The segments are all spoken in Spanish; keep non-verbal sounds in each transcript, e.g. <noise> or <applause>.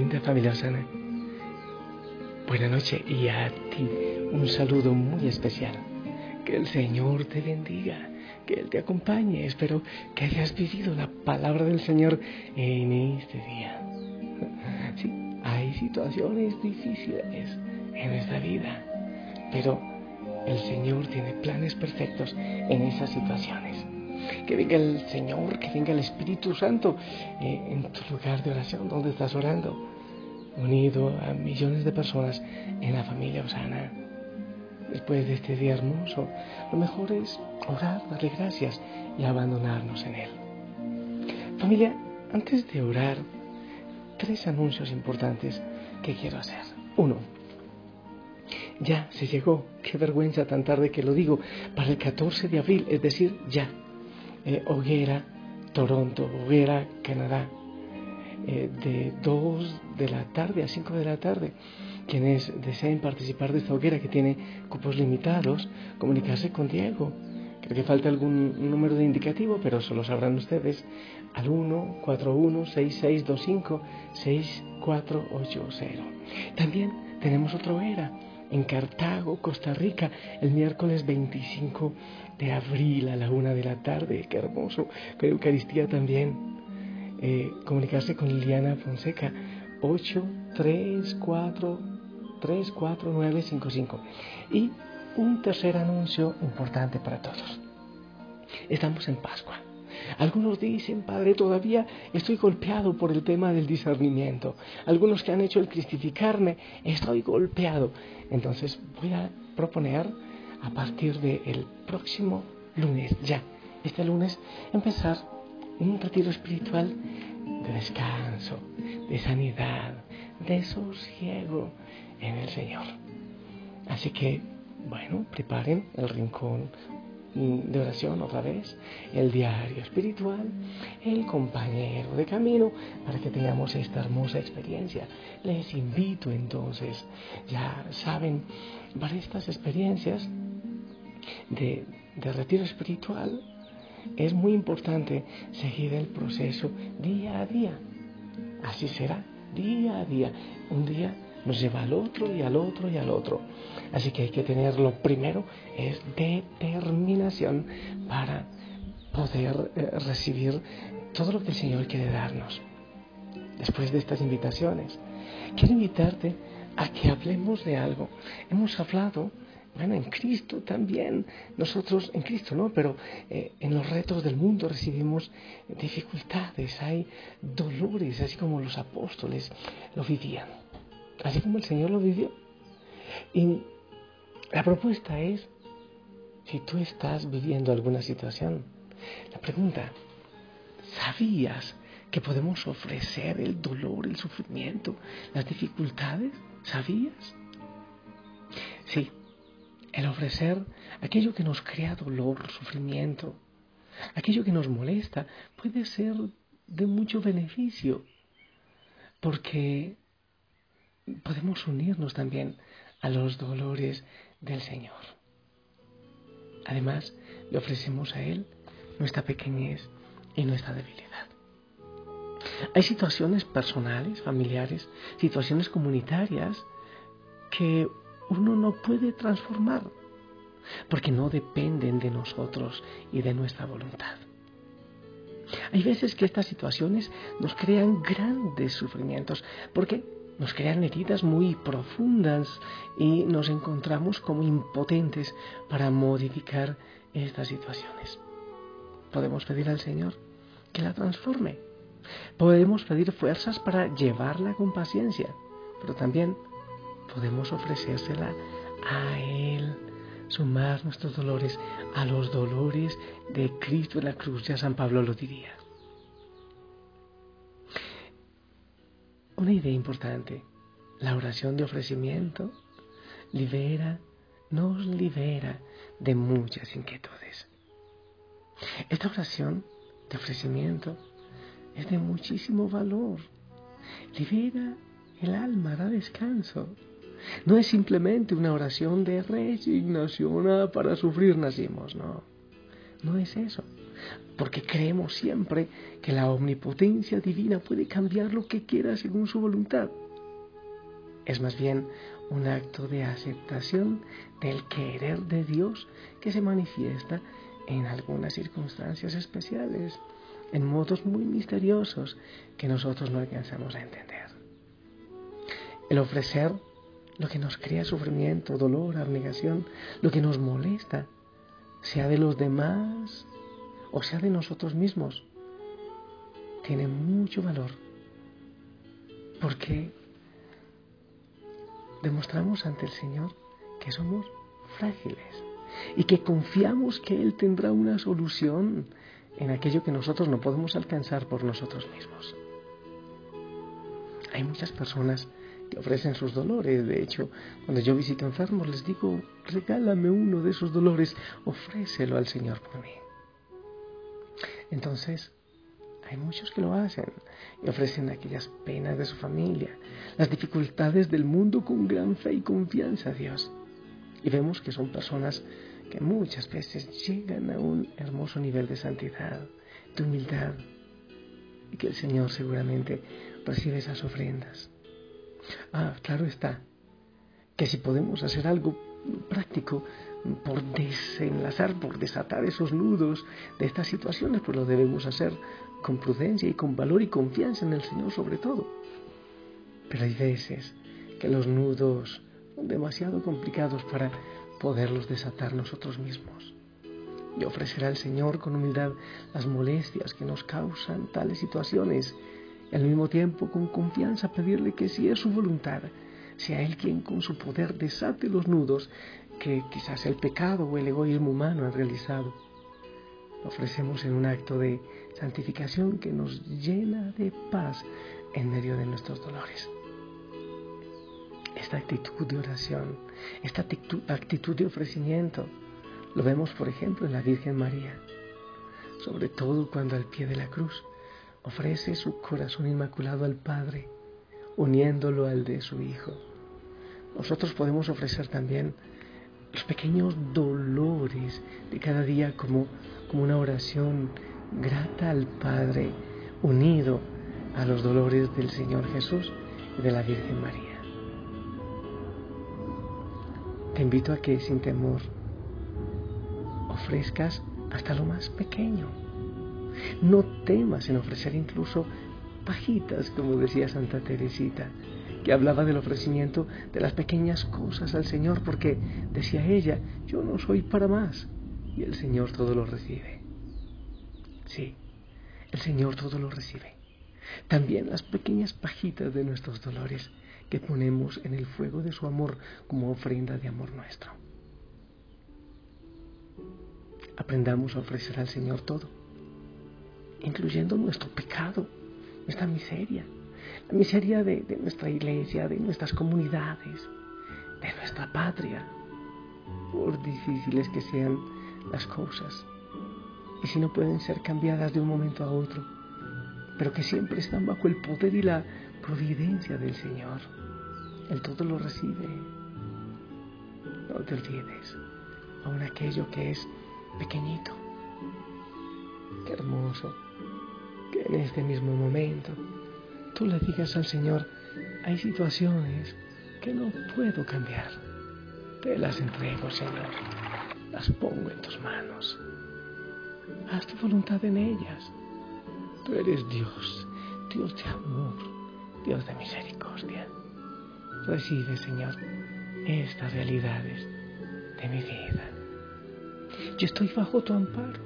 linda, familia sana. Buenas noches y a ti un saludo muy especial. Que el Señor te bendiga, que Él te acompañe. Espero que hayas vivido la palabra del Señor en este día. <laughs> Sí, hay situaciones difíciles en nuestra vida, pero el Señor tiene planes perfectos en esas situaciones. Que venga el Señor, que venga el Espíritu Santo eh, en tu lugar de oración, donde estás orando, unido a millones de personas en la familia Osana. Después de este día hermoso, lo mejor es orar, darle gracias y abandonarnos en Él. Familia, antes de orar, tres anuncios importantes que quiero hacer. Uno, ya se llegó, qué vergüenza tan tarde que lo digo, para el 14 de abril, es decir, ya. Eh, Hoguera, Toronto, Hoguera, Canadá, eh, de 2 de la tarde a 5 de la tarde. Quienes deseen participar de esta hoguera que tiene cupos limitados, comunicarse con Diego. Creo que falta algún número de indicativo, pero eso lo sabrán ustedes. Al 141-6625-6480. También tenemos otra hoguera en Cartago, Costa Rica, el miércoles 25 de abril a la una de la tarde. Qué hermoso. Con Eucaristía también. Eh, comunicarse con Liliana Fonseca. 834-34955. Y un tercer anuncio importante para todos. Estamos en Pascua. Algunos dicen, Padre, todavía estoy golpeado por el tema del discernimiento. Algunos que han hecho el cristificarme, estoy golpeado. Entonces voy a proponer a partir del próximo lunes, ya, este lunes, empezar un retiro espiritual de descanso, de sanidad, de sosiego en el Señor. Así que, bueno, preparen el rincón de oración otra vez, el diario espiritual, el compañero de camino, para que tengamos esta hermosa experiencia. Les invito entonces, ya saben, para estas experiencias de, de retiro espiritual, es muy importante seguir el proceso día a día. Así será, día a día. Un día nos lleva al otro y al otro y al otro. Así que hay que tener lo primero es determinación para poder eh, recibir todo lo que el Señor quiere darnos. Después de estas invitaciones, quiero invitarte a que hablemos de algo. Hemos hablado, bueno, en Cristo también, nosotros en Cristo, ¿no? Pero eh, en los retos del mundo recibimos dificultades, hay dolores, así como los apóstoles lo vivían así como el Señor lo vivió. Y la propuesta es, si tú estás viviendo alguna situación, la pregunta, ¿sabías que podemos ofrecer el dolor, el sufrimiento, las dificultades? ¿Sabías? Sí, el ofrecer aquello que nos crea dolor, sufrimiento, aquello que nos molesta, puede ser de mucho beneficio, porque podemos unirnos también a los dolores del Señor. Además, le ofrecemos a Él nuestra pequeñez y nuestra debilidad. Hay situaciones personales, familiares, situaciones comunitarias que uno no puede transformar porque no dependen de nosotros y de nuestra voluntad. Hay veces que estas situaciones nos crean grandes sufrimientos porque nos crean heridas muy profundas y nos encontramos como impotentes para modificar estas situaciones. Podemos pedir al Señor que la transforme. Podemos pedir fuerzas para llevarla con paciencia, pero también podemos ofrecérsela a Él, sumar nuestros dolores a los dolores de Cristo en la cruz, ya San Pablo lo diría. Una idea importante, la oración de ofrecimiento libera, nos libera de muchas inquietudes. Esta oración de ofrecimiento es de muchísimo valor. Libera el alma, da descanso. No es simplemente una oración de resignación ah, para sufrir nacimos, no. No es eso. Porque creemos siempre que la omnipotencia divina puede cambiar lo que quiera según su voluntad. Es más bien un acto de aceptación del querer de Dios que se manifiesta en algunas circunstancias especiales, en modos muy misteriosos que nosotros no alcanzamos a entender. El ofrecer lo que nos crea sufrimiento, dolor, abnegación, lo que nos molesta, sea de los demás o sea de nosotros mismos, tiene mucho valor porque demostramos ante el Señor que somos frágiles y que confiamos que Él tendrá una solución en aquello que nosotros no podemos alcanzar por nosotros mismos. Hay muchas personas que ofrecen sus dolores. De hecho, cuando yo visito enfermos les digo, regálame uno de esos dolores, ofrécelo al Señor por mí. Entonces, hay muchos que lo hacen y ofrecen aquellas penas de su familia, las dificultades del mundo con gran fe y confianza a Dios. Y vemos que son personas que muchas veces llegan a un hermoso nivel de santidad, de humildad, y que el Señor seguramente recibe esas ofrendas. Ah, claro está, que si podemos hacer algo práctico por desenlazar, por desatar esos nudos de estas situaciones, pues lo debemos hacer con prudencia y con valor y confianza en el Señor sobre todo. Pero hay veces que los nudos son demasiado complicados para poderlos desatar nosotros mismos. Y ofrecer al Señor con humildad las molestias que nos causan tales situaciones y al mismo tiempo con confianza pedirle que si es su voluntad, sea Él quien con su poder desate los nudos que quizás el pecado o el egoísmo humano han realizado. Lo ofrecemos en un acto de santificación que nos llena de paz en medio de nuestros dolores. Esta actitud de oración, esta actitud de ofrecimiento, lo vemos por ejemplo en la Virgen María, sobre todo cuando al pie de la cruz ofrece su corazón inmaculado al Padre, uniéndolo al de su Hijo. Nosotros podemos ofrecer también los pequeños dolores de cada día como, como una oración grata al Padre, unido a los dolores del Señor Jesús y de la Virgen María. Te invito a que sin temor ofrezcas hasta lo más pequeño. No temas en ofrecer incluso pajitas, como decía Santa Teresita, que hablaba del ofrecimiento de las pequeñas cosas al Señor, porque decía ella, yo no soy para más, y el Señor todo lo recibe. Sí, el Señor todo lo recibe. También las pequeñas pajitas de nuestros dolores que ponemos en el fuego de su amor como ofrenda de amor nuestro. Aprendamos a ofrecer al Señor todo, incluyendo nuestro pecado, nuestra miseria, la miseria de, nuestra iglesia, de nuestras comunidades, de nuestra patria, por difíciles que sean las cosas, y si no pueden ser cambiadas de un momento a otro, pero que siempre están bajo el poder y la providencia del Señor. Él todo lo recibe. No te olvides, aun aquello que es pequeñito. Qué hermoso que en este mismo momento tú le digas al Señor, hay situaciones que no puedo cambiar. Te las entrego, Señor. Las pongo en tus manos. Haz tu voluntad en ellas. Tú eres Dios, Dios de amor, Dios de misericordia. recibe, Señor, estas realidades de mi vida. Yo estoy bajo tu amparo,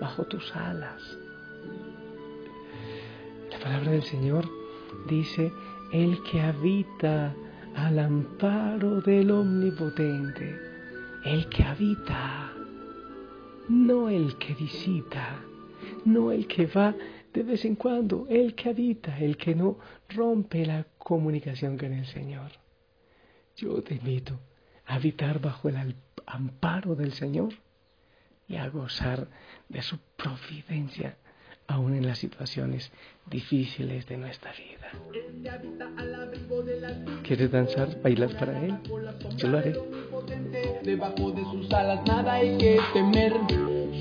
bajo tus alas. La palabra del Señor dice, el que habita al amparo del Omnipotente, el que habita, no el que visita, no el que va de vez en cuando, el que habita, el que no rompe la comunicación con el Señor. Yo te invito a habitar bajo el amparo del Señor y a gozar de su providencia aún en las situaciones difíciles de nuestra vida. ¿Quieres danzar, bailar para Él? Yo lo haré. Debajo de sus alas nada hay que temer.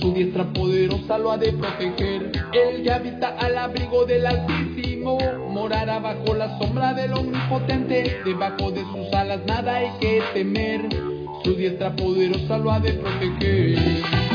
Su diestra poderosa lo ha de proteger. Él que habita al abrigo del Altísimo morará bajo la sombra del Omnipotente. Debajo de sus alas nada hay que temer. Su diestra poderosa lo ha de proteger.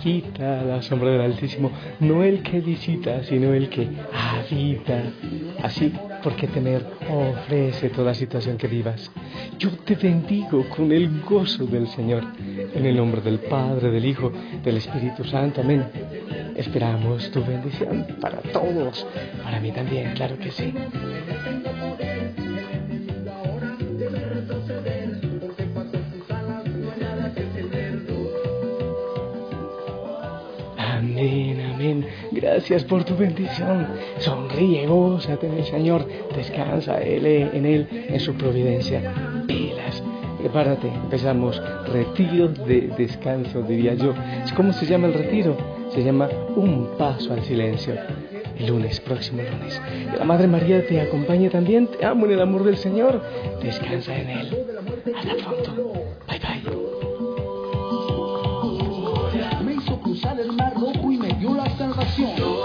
Habita la sombra del Altísimo, no el que visita, sino el que habita. Así, porque temer ofrece toda situación que vivas. Yo te bendigo con el gozo del Señor, en el nombre del Padre, del Hijo, del Espíritu Santo. Amén. Esperamos tu bendición para todos, para mí también, claro que sí. Gracias por tu bendición. Sonríe, gózate en el Señor. Descansa él, en Él, en su providencia. Pilas. Prepárate, empezamos retiro de descanso, diría yo. ¿Cómo se llama el retiro? Se llama Un Paso al Silencio. El lunes, próximo lunes. Que la Madre María te acompañe también. Te amo en el amor del Señor. Descansa en Él. Hasta pronto. México.